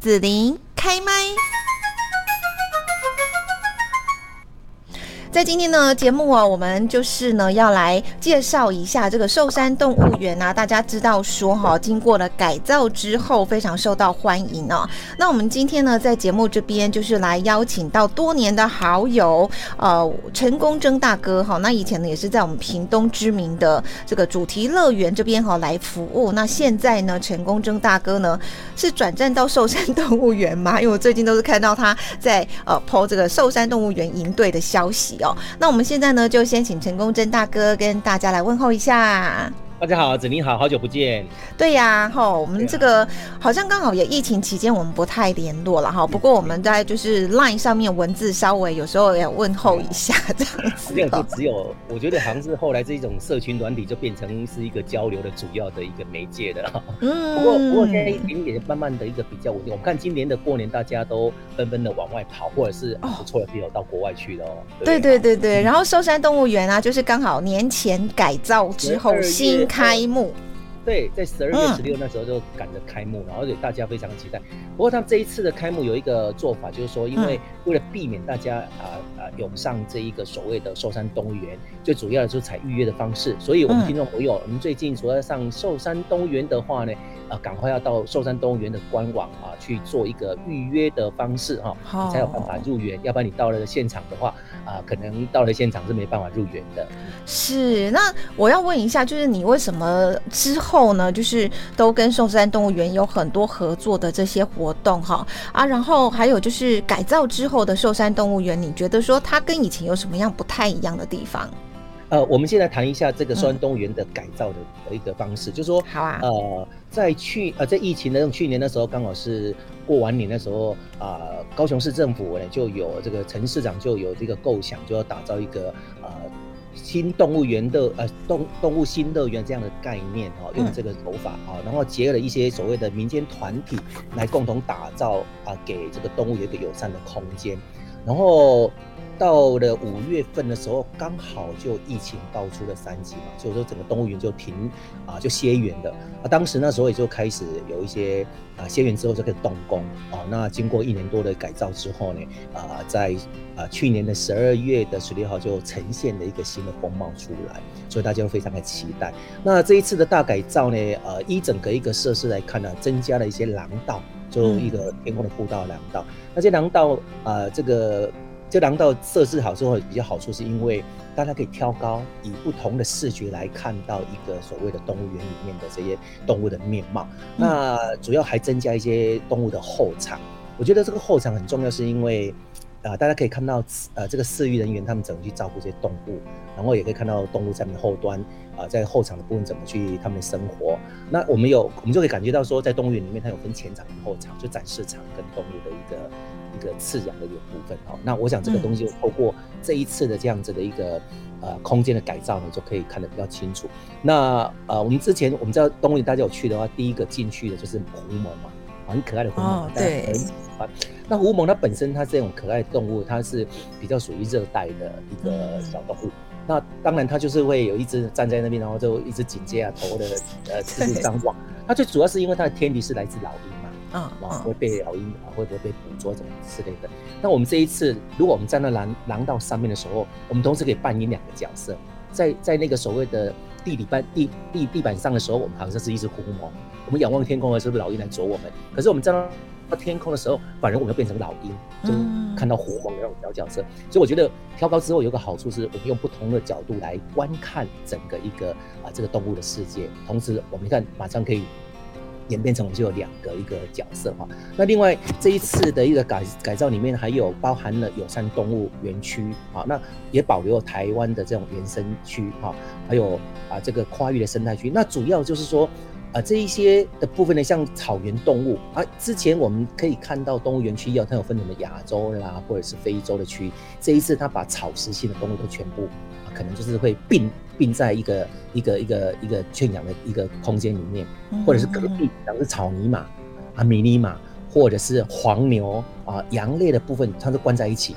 子琳开麦。在今天呢节目啊，我们就是呢要来介绍一下这个寿山动物园啊。大家知道说哈，经过了改造之后，非常受到欢迎哦。那我们今天呢，在节目这边就是来邀请到多年的好友，呃，陈功征大哥哈。那以前呢也是在我们屏东知名的这个主题乐园这边哈来服务。那现在呢，陈功征大哥呢是转战到寿山动物园嘛？因为我最近都是看到他在呃抛这个寿山动物园营队的消息。那我们现在呢，就先请陈功真大哥跟大家来问候一下。大家好，子宁好，好久不见。对呀，哈，我们这个好像刚好也疫情期间，我们不太联络了哈。不过我们在就是 Line 上面文字稍微有时候也问候一下这样子。这样就只有，我觉得好像是后来这种社群软体就变成是一个交流的主要的一个媒介的哈。嗯。不过不过现在一点点慢慢的一个比较稳定。我们看今年的过年，大家都纷纷的往外跑，或者是不错的朋友到国外去的哦。对对对对。然后寿山动物园啊，就是刚好年前改造之后新。开幕，对，在十二月十六那时候就赶着开幕，然后大家非常期待。不过他们这一次的开幕有一个做法，就是说，因为为了避免大家啊啊涌上这一个所谓的寿山动物园，最主要的就是采预约的方式。所以，我们听众朋友，我们最近所要上寿山动物园的话呢。啊，赶快要到寿山动物园的官网啊去做一个预约的方式哈，你才有办法入园。要不然你到了现场的话，啊，可能到了现场是没办法入园的。是，那我要问一下，就是你为什么之后呢，就是都跟寿山动物园有很多合作的这些活动哈？啊，然后还有就是改造之后的寿山动物园，你觉得说它跟以前有什么样不太一样的地方？呃，我们现在谈一下这个寿山动物园的改造的的一个方式，就是说，好啊，呃。在去呃，在疫情的去年的时候，刚好是过完年的时候啊，高雄市政府呢就有这个陈市长就有这个构想，就要打造一个呃新动物园的呃动动物新乐园这样的概念哈，用这个手法啊，然后结合了一些所谓的民间团体来共同打造啊，给这个动物有一个友善的空间，然后。到了五月份的时候，刚好就疫情爆出了三级嘛，所以说整个动物园就停啊，就歇园的。啊，当时那时候也就开始有一些啊歇园之后就开始动工啊。那经过一年多的改造之后呢，啊，在啊去年的十二月的十六号就呈现了一个新的风貌出来，所以大家都非常的期待。那这一次的大改造呢，呃，一整个一个设施来看呢，增加了一些廊道，就一个天空的步道廊道。那些廊道啊，这个。这廊道设置好之后比较好处，是因为大家可以挑高，以不同的视觉来看到一个所谓的动物园里面的这些动物的面貌。那主要还增加一些动物的后场。我觉得这个后场很重要，是因为啊，大家可以看到呃这个饲育人员他们怎么去照顾这些动物，然后也可以看到动物在面后端啊，在后场的部分怎么去他们的生活。那我们有我们就可以感觉到说，在动物园里面它有分前场跟后场，就展示场跟动物的一个。一个饲养的一个部分哦，那我想这个东西透过这一次的这样子的一个呃空间的改造呢，就可以看得比较清楚。那呃，我们之前我们知道动物园大家有去的话，第一个进去的就是狐獴嘛，很可爱的狐獴，大家很喜欢。那狐獴它本身它这种可爱的动物，它是比较属于热带的一个小动物。那当然它就是会有一只站在那边，然后就一直紧接啊头的呃 四处张望。它最主要是因为它的天敌是来自老鹰嘛。啊，会被老鹰啊，会不会被捕捉怎么之类的？那我们这一次，如果我们站在廊廊道上面的时候，我们同时可以扮演两个角色，在在那个所谓的地理板地地地板上的时候，我们好像是一只狐獴，我们仰望天空的时候，老鹰来啄我们；可是我们站到天空的时候，反而我们要变成老鹰，就看到狐獴的那种小角色。所以我觉得挑高之后有个好处是，我们用不同的角度来观看整个一个啊这个动物的世界，同时我们看马上可以。演变成我们就有两个一个角色哈，那另外这一次的一个改改造里面还有包含了友善动物园区啊，那也保留台湾的这种原生区哈，还有啊这个跨域的生态区，那主要就是说啊这一些的部分呢，像草原动物啊，之前我们可以看到动物园区要它有分什么亚洲啦或者是非洲的区，这一次它把草食性的动物都全部啊，可能就是会并。并在一个一个一个一个圈养的一个空间里面，或者是隔壁养的草泥马啊、迷你马，或者是黄牛啊、羊类的部分，它都关在一起。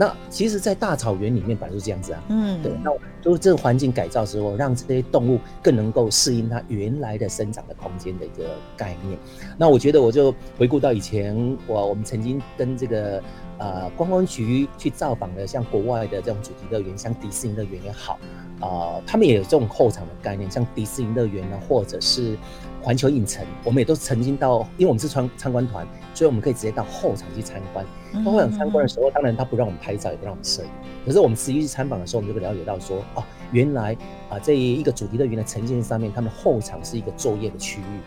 那其实，在大草原里面本来就这样子啊。嗯，对，那就是这个环境改造之后，让这些动物更能够适应它原来的生长的空间的一个概念。那我觉得，我就回顾到以前，我我们曾经跟这个呃观光局去造访的，像国外的这种主题乐园，像迪士尼乐园也好，啊，他们也有这种后场的概念，像迪士尼乐园呢，或者是环球影城，我们也都曾经到，因为我们是参参观团，所以我们可以直接到后场去参观。到后场参观的时候，当然他不让我们拍照，也不让我们摄影。可是我们实际去参访的时候，我们就会了解到说，哦，原来啊，这一个主题乐园的呈现上面，他们后场是一个作业的区域。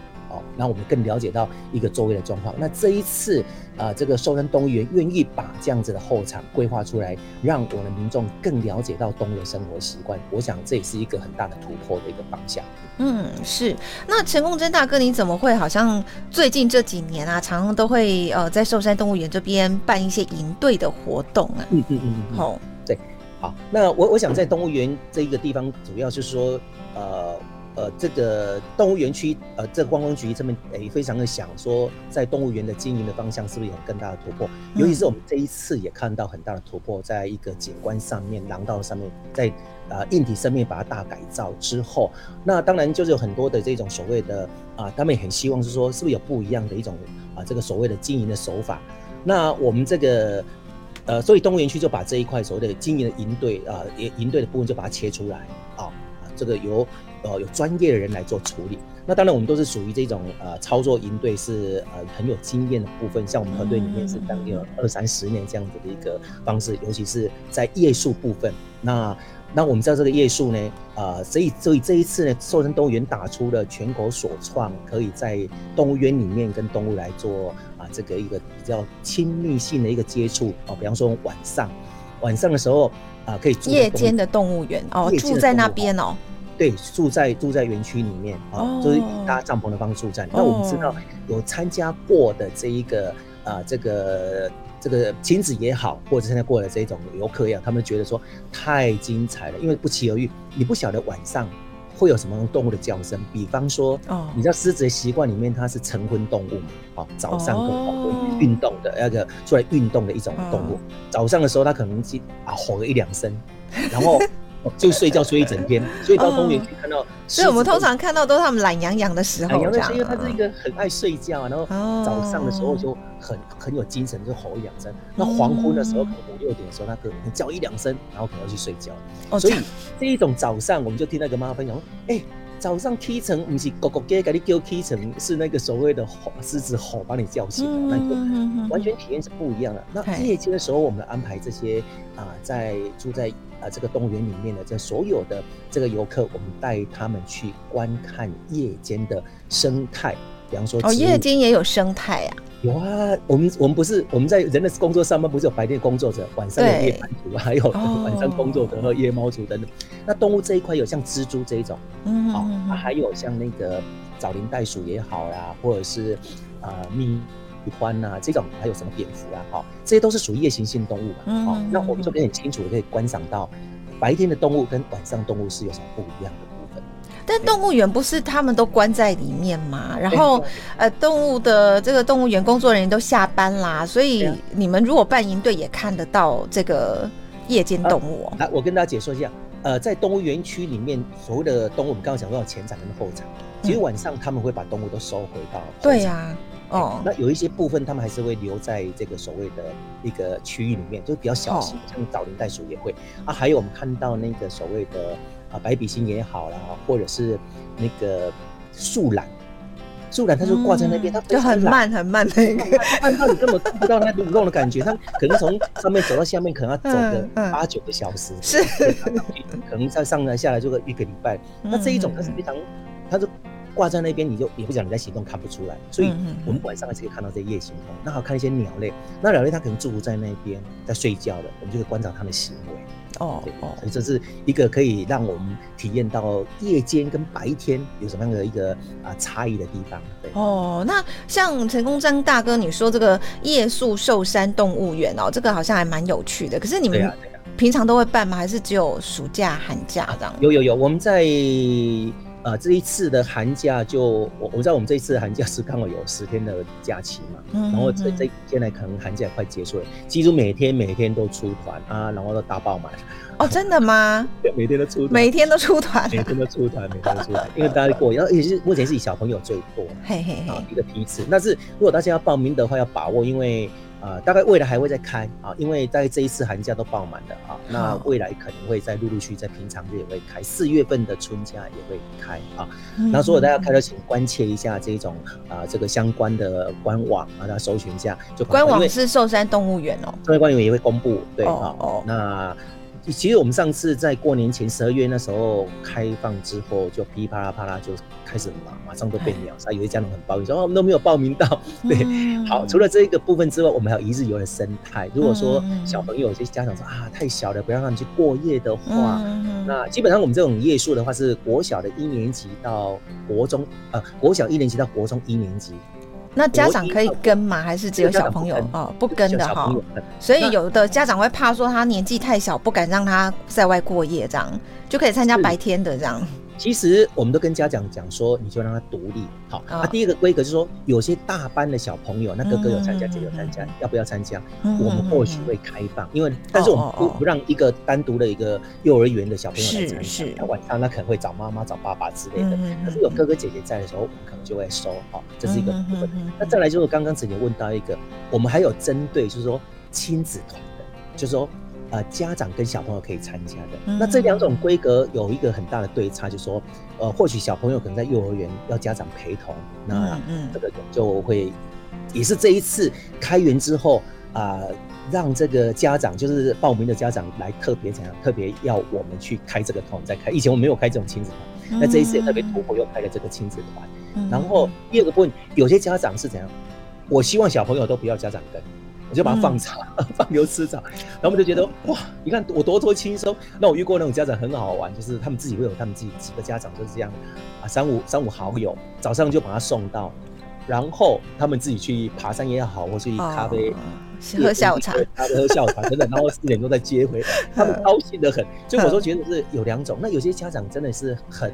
哦，那我们更了解到一个周围的状况。那这一次啊，这个寿山动物园愿意把这样子的后场规划出来，让我们民众更了解到动物的生活习惯。我想这也是一个很大的突破的一个方向。嗯，是。那陈功真大哥，你怎么会好像最近这几年啊，常常都会呃在寿山动物园这边办一些营队的活动啊？嗯嗯嗯嗯，好，对，好。那我我想在动物园这一个地方，主要就是说呃。呃，这个动物园区，呃，这个观光局这边诶，非常的想说，在动物园的经营的方向是不是有更大的突破？尤其是我们这一次也看到很大的突破，在一个景观上面、廊道上面，在呃硬体上面把它大改造之后，那当然就是有很多的这种所谓的啊，他们也很希望是说，是不是有不一样的一种啊，这个所谓的经营的手法？那我们这个呃，所以动物园区就把这一块所谓的经营的营队啊，营营队的部分就把它切出来啊，这个由。呃，有专业的人来做处理。那当然，我们都是属于这种呃操作营队是呃很有经验的部分。像我们团队里面是将近有二三十年这样子的一个方式，尤其是在夜宿部分。那那我们知道这个夜宿呢，呃，所以所以这一次呢，寿山动物园打出了全国首创，可以在动物园里面跟动物来做啊这个一个比较亲密性的一个接触啊。比方说晚上晚上的时候啊，可以夜间的动物园哦，住在那边哦。对，住在住在园区里面啊，就是搭帐篷的方式住在。那我们知道有参加过的这一个啊，这个这个亲子也好，或者参加过的这种游客也好，他们觉得说太精彩了，因为不期而遇，你不晓得晚上会有什么动物的叫声。比方说，哦，你知道狮子的习惯里面，它是晨昏动物嘛，哦，早上可能运动的那个出来运动的一种动物。早上的时候，它可能去啊吼了一两声，然后。就睡觉睡一整天，所以到公园去看到，所以我们通常看到都是他们懒洋洋的时候，懒洋洋，因为他是一个很爱睡觉，然后早上的时候就很很有精神，就吼一两声。那黄昏的时候，可能五六点的时候，他可能叫一两声，然后可能要去睡觉。所以这一种早上，我们就听那个妈妈分享说，哎，早上起床不是狗狗给给你叫起床，是那个所谓的吼狮子吼把你叫醒，那个完全体验是不一样的。那夜间的时候，我们安排这些啊，在住在。啊，这个动物园里面的这所有的这个游客，我们带他们去观看夜间的生态，比方说哦，夜间也有生态啊。有啊，我们我们不是我们在人的工作上班，不是有白天工作者，晚上的夜班族，还有晚上工作的和夜猫族等等。那动物这一块有像蜘蛛这一种，嗯，好，还有像那个枣林袋鼠也好啦，或者是啊蜜。獾呐，这种还有什么蝙蝠啊？好，这些都是属于夜行性动物嘛。好，那我们就可以很清楚的可以观赏到白天的动物跟晚上动物是有什么不一样的。但动物园不是他们都关在里面嘛？然后呃，动物的这个动物园工作人员都下班啦，所以你们如果办营队也看得到这个夜间动物。来，我跟大家解说一下，呃，在动物园区里面所谓的动物，我们刚刚讲到前场跟后场，其实晚上他们会把动物都收回到。对呀。哦，那有一些部分他们还是会留在这个所谓的一个区域里面，就是比较小型，像枣林袋鼠也会啊。还有我们看到那个所谓的啊白笔芯也好啦，或者是那个树懒，树懒它就挂在那边，它就很慢很慢的，慢到你根本看不到它蠕动的感觉。它可能从上面走到下面，可能要走个八九个小时，是，可能再上来下来就个一个礼拜。那这一种它是非常，它是。挂在那边，你就也不讲你在行动，看不出来。所以，我们晚上还是可以看到这些夜行动。那好看一些鸟类，那鸟类它可能驻在那边在睡觉的，我们就可以观察它的行为。哦哦，所以这是一个可以让我们体验到夜间跟白天有什么样的一个啊差异的地方。对哦，那像陈功章大哥你说这个夜宿寿山动物园哦，这个好像还蛮有趣的。可是你们平常都会办吗？还是只有暑假寒假这样？有有有，我们在。呃，这一次的寒假就我我知道我们这一次的寒假是刚好有十天的假期嘛，然后这这现在可能寒假快结束了，几乎每天每天都出团啊，然后都大爆满。哦，真的吗？对，每天都出，每天都出团，每天都出团，每天都出团，因为大家过，然后也是目前是以小朋友最多，嘿嘿嘿，一个批次。但是如果大家要报名的话，要把握，因为。啊，大概未来还会再开啊，因为在这一次寒假都爆满了啊，那未来可能会再陆陆续在平常日也会开，四月份的春假也会开啊。那所以大家开了，请关切一下这种啊，这个相关的官网啊，大家搜寻一下。就官网是寿山动物园哦，寿山官员也会公布，对啊。那其实我们上次在过年前十二月那时候开放之后，就噼啪啦啪啦就开始马马上都被秒杀，有些家长很抱怨说哦，我们都没有报名到。对，好，除了这一个部分之外，我们还有一日游的生态。如果说小朋友有些家长说啊太小了，不让他们去过夜的话，那基本上我们这种夜宿的话是国小的一年级到国中，呃，国小一年级到国中一年级。那家长可以跟吗？还是只有小朋友哦？不跟的哈。所以有的家长会怕说他年纪太小，不敢让他在外过夜，这样就可以参加白天的这样。其实我们都跟家长讲说，你就让他独立好。那第一个规格就是说，有些大班的小朋友，那哥哥有参加，姐有参加，要不要参加？我们或许会开放，因为但是我们不不让一个单独的一个幼儿园的小朋友来参加。他晚上那可能会找妈妈、找爸爸之类的。但是有哥哥姐姐在的时候，我们可能就会收。好，这是一个部分。那再来就是刚刚子姐问到一个，我们还有针对就是说亲子团的，就是说。呃，家长跟小朋友可以参加的，那这两种规格有一个很大的对差，就是说，呃，或许小朋友可能在幼儿园要家长陪同，那这个就会也是这一次开园之后啊，让这个家长就是报名的家长来特别怎样，特别要我们去开这个团再开，以前我们没有开这种亲子团，那这一次也特别突破又开了这个亲子团，然后第二个部分，有些家长是怎样，我希望小朋友都不要家长跟。我就把它放草，放牛吃草，然后我们就觉得哇，你看我多多轻松。那我遇过那种家长很好玩，就是他们自己会有他们自己几个家长就是这样啊，三五三五好友，早上就把他送到，然后他们自己去爬山也好，或去咖啡喝下午茶，喝下午茶等等，然后四点钟再接回来，他们 高兴的很。所以我说觉得是有两种，那有些家长真的是很。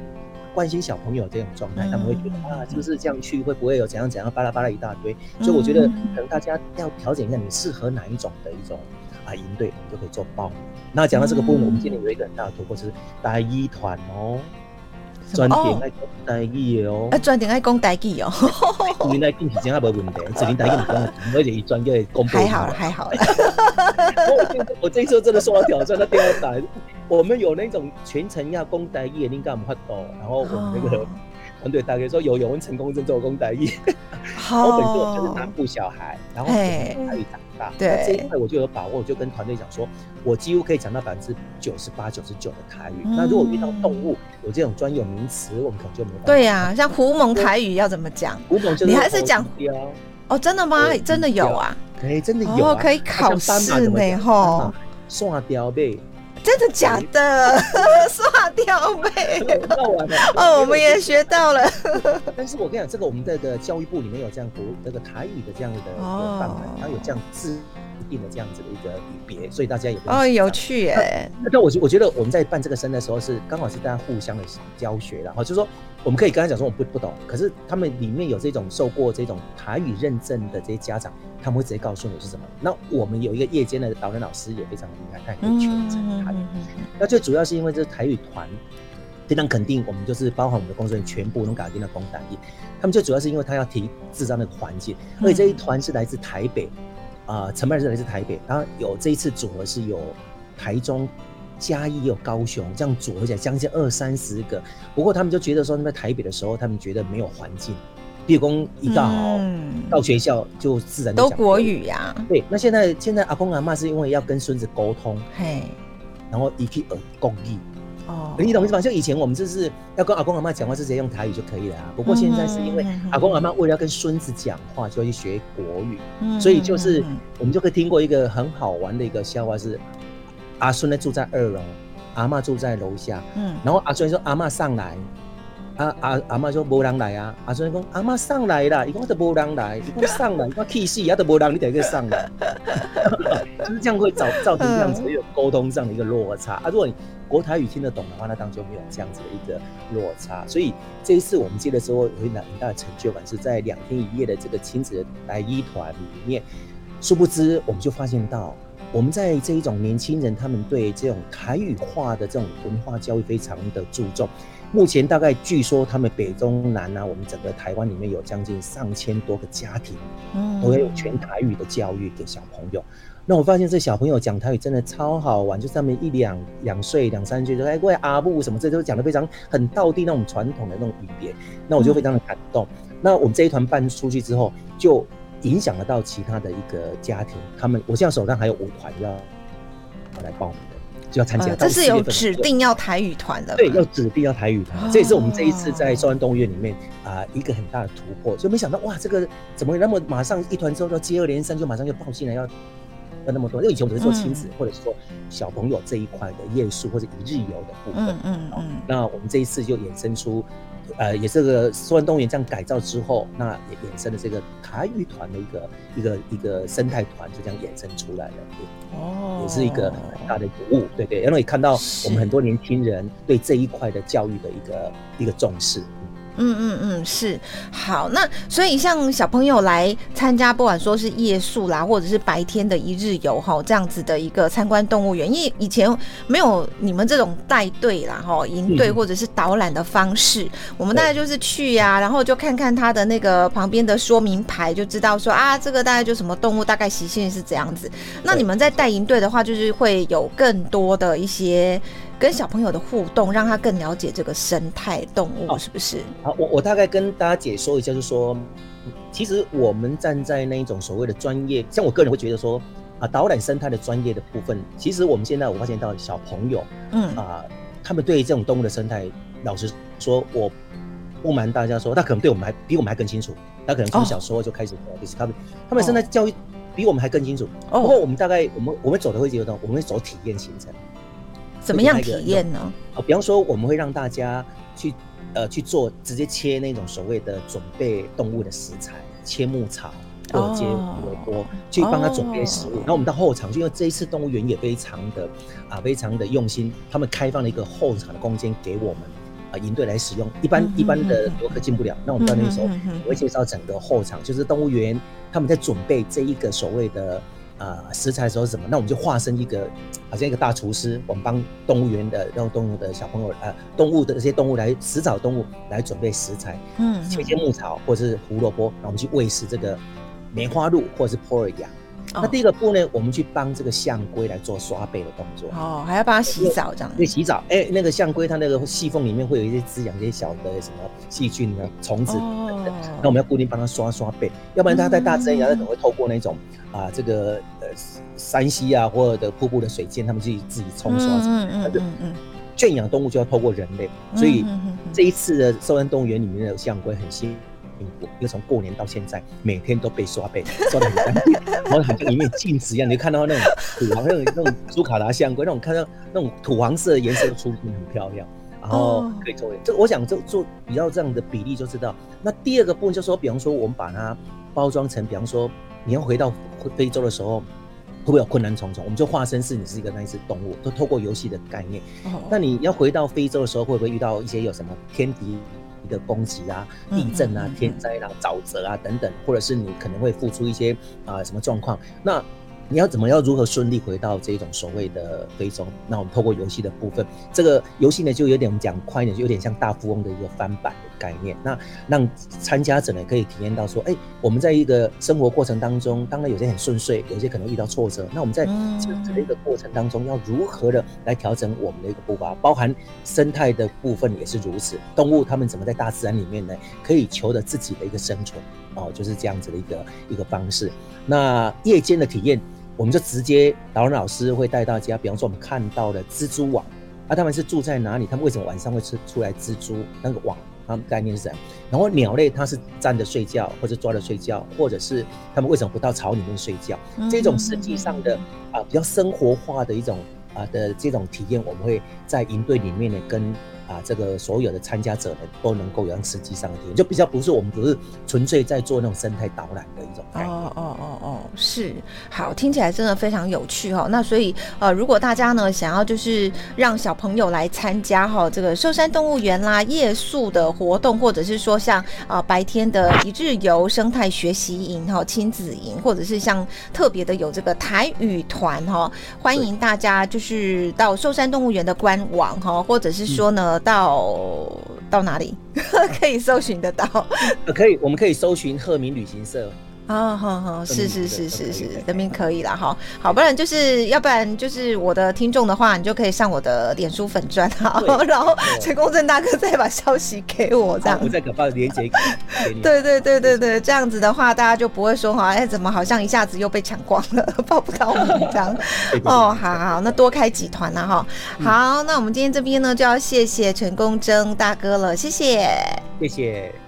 关心小朋友这种状态，他们会觉得啊，是不是这样去会不会有怎样怎样巴拉巴拉一大堆？所以我觉得可能大家要调整一下，你适合哪一种的一种啊营队，我们就可以做报名。那讲到这个部分，我们今年有一个很大的突破，是大一团哦，专点爱讲带一哦，啊专点爱讲带一哦，原来进去真还无问题，只连带一唔讲，而且一专业公布。还好了，还好了。我这一次真的受到挑战，那第二单。我们有那种全程要攻代译，应该我们发到，然后我们那个团队大概说有有人成功在做公代译，我本做就是南部小孩，然后台语长大，对这一块我就有把握，就跟团队讲说，我几乎可以讲到百分之九十八、九十九的台语。那如果遇到动物有这种专有名词，我们可能就没办法。对呀，像胡蒙台语要怎么讲？胡蒙就是你还是讲哦，真的吗？真的有啊？哎，真的有，可以考试呢，吼，刷雕呗。真的假的？刷掉呗！哦，我们也学到了。但是我跟你讲，这个我们这个教育部里面有这样国那个台语的这样的范本，它有这样制定了这样子的一个语别，所以大家也哦有趣耶。那我我觉得我们在办这个生的时候是刚好是大家互相的教学然后就是说我们可以跟他讲说我不不懂，可是他们里面有这种受过这种台语认证的这些家长。他们会直接告诉你是什么。那我们有一个夜间的导演老师也非常厉害，他也可以全程台语。那最主要是因为这台语团非常肯定，我们就是包含我们的工作人员全部能搞定的公单译。他们最主要是因为他要提制造那个环境，而且这一团是来自台北啊，承办是来自台北。然后有这一次组合是有台中、嘉义有高雄，这样组合起来将近二三十个。不过他们就觉得说，在台北的时候，他们觉得没有环境。毕工一到嗯到学校就自然都国语呀。对，那现在现在阿公阿妈是因为要跟孙子沟通，嘿，然后一去耳共意。哦，你懂意思吗？就以前我们就是要跟阿公阿妈讲话，就直接用台语就可以了啊。不过现在是因为阿公阿妈为了要跟孙子讲话，就要去学国语，所以就是我们就可以听过一个很好玩的一个笑话，是阿孙呢住在二楼，阿妈住在楼下，嗯，然后阿孙说阿妈上来。啊阿阿妈说无人来啊，阿孙讲阿妈上来啦，伊讲都无人来，伊讲上来，我气死，也都无人，你得去上来。就是这样会造 造成这样子一个沟通上的一个落差啊。如果你国台语听得懂的话，那当然就没有这样子的一个落差。所以这一次我们接的时候，有很大很大的成就感，是在两天一夜的这个亲子来一团里面，殊不知我们就发现到。我们在这一种年轻人，他们对这种台语化的这种文化教育非常的注重。目前大概据说他们北中南啊，我们整个台湾里面有将近上千多个家庭，嗯，都有全台语的教育给小朋友。那我发现这小朋友讲台语真的超好玩，就上面一两两岁、两三岁就哎喂阿布什么，这都讲的非常很道地那种传统的那种语言。那我就非常的感动。那我们这一团办出去之后，就。影响得到其他的一个家庭，他们我现在手上还有五团要来报名的，就要参加。这是有指定要台语团的，对，要指定要台语团，这也是我们这一次在寿安动物园里面啊一个很大的突破。就没想到哇，这个怎么那么马上一团之后，接二连三就马上就报进来要要那么多？因为以前我们是做亲子或者是说小朋友这一块的夜宿或者一日游的部分，嗯嗯嗯，那我们这一次就衍生出。呃，也是个苏万动物园这样改造之后，那也衍生了这个台语团的一个一个一个生态团，就这样衍生出来了。哦，也是一个很大的鼓舞，对对，因为看到我们很多年轻人对这一块的教育的一个一个重视。嗯嗯嗯，是好。那所以像小朋友来参加，不管说是夜宿啦，或者是白天的一日游哈，这样子的一个参观动物园，因为以前没有你们这种带队啦哈，营队或者是导览的方式，我们大概就是去呀，然后就看看它的那个旁边的说明牌，就知道说啊，这个大概就什么动物，大概习性是怎样子。那你们在带营队的话，就是会有更多的一些。跟小朋友的互动，让他更了解这个生态动物，是不是？好，我我大概跟大家解说一下，就是说，其实我们站在那一种所谓的专业，像我个人会觉得说，啊，导览生态的专业的部分，其实我们现在我发现到小朋友，嗯啊，他们对这种动物的生态，老实说，我不瞒大家说，他可能对我们还比我们还更清楚，他可能从小时候就开始他们他们生态教育比我们还更清楚。不过我们大概我们我们走的会觉得，我们会走体验行程。怎么样体验呢？啊，比方说我们会让大家去，呃，去做直接切那种所谓的准备动物的食材，切牧草或者切胡萝卜，去帮他准备食物。然后我们到后场，因为这一次动物园也非常的啊，非常的用心，他们开放了一个后场的空间给我们啊营队来使用。一般一般的游客进不了，那我们到那时候我会介绍整个后场，就是动物园他们在准备这一个所谓的。啊，食材的时候是什么？那我们就化身一个，好像一个大厨师，我们帮动物园的让动物的小朋友，呃，动物的这些动物来食草动物来准备食材，嗯，切些牧草或者是胡萝卜，然后我们去喂食这个梅花鹿或者是普洱羊。那第一个步呢，我们去帮这个象龟来做刷背的动作。哦，还要帮它洗澡这样。对，洗澡。哎，那个象龟它那个细缝里面会有一些滋养一些小的什么细菌啊、虫子等等。那我们要固定帮它刷刷背，要不然它在大自然它可能会透过那种啊这个呃山溪啊或者的瀑布的水涧，它们去自己冲刷。嗯嗯嗯嗯。圈养动物就要透过人类，所以这一次的寿安动物园里面的象龟很新。因为从过年到现在，每天都被刷背，刷的很干净，然后好像一面镜子一样。你就看到那种土黄，那种那种朱卡达象龟，那种看到那种土黄色的颜色出很漂亮，然后可以这个，我想就做比较这样的比例就知道。那第二个部分就说，比方说我们把它包装成，比方说你要回到非洲的时候，会不会有困难重重？我们就化身是你是一个那一只动物，都透过游戏的概念。那你要回到非洲的时候，会不会遇到一些有什么天敌？的攻击啊，地震啊，天灾啊，沼泽啊等等，或者是你可能会付出一些啊什么状况，那。你要怎么要如何顺利回到这种所谓的非洲？那我们透过游戏的部分，这个游戏呢就有点我们讲快一点，就有点像大富翁的一个翻版的概念。那让参加者呢可以体验到说，哎，我们在一个生活过程当中，当然有些很顺遂，有些可能遇到挫折。那我们在这样子的一个过程当中，要如何的来调整我们的一个步伐？包含生态的部分也是如此，动物它们怎么在大自然里面呢，可以求得自己的一个生存？哦，就是这样子的一个一个方式。那夜间的体验。我们就直接导览老师会带大家，比方说我们看到的蜘蛛网，啊，他们是住在哪里？他们为什么晚上会出出来蜘蛛？那个网，他们概念是这样？然后鸟类它是站着睡觉，或者抓着睡觉，或者是它们为什么不到巢里面睡觉？这种实际上的啊比较生活化的一种啊的这种体验，我们会在营队里面呢跟。啊，这个所有的参加者呢都能够有实际上的体验，就比较不是我们只是纯粹在做那种生态导览的一种概念。哦哦哦哦，是好，听起来真的非常有趣哈。那所以呃，如果大家呢想要就是让小朋友来参加哈这个寿山动物园啦夜宿的活动，或者是说像啊白天的一日游生态学习营哈亲子营，或者是像特别的有这个台语团哈，欢迎大家就是到寿山动物园的官网哈，或者是说呢到到哪里 可以搜寻得到？呃，可以，我们可以搜寻鹤鸣旅行社。啊，好好，是是是是是，人民可以了哈，好，不然就是要不然就是我的听众的话，你就可以上我的脸书粉钻哈，然后陈公正大哥再把消息给我，这样我再把链接给你。对对对对对，这样子的话，大家就不会说哈，哎，怎么好像一下子又被抢光了，报不到我们这样。哦，好好，那多开几团了哈。好，那我们今天这边呢，就要谢谢陈公正大哥了，谢谢，谢谢。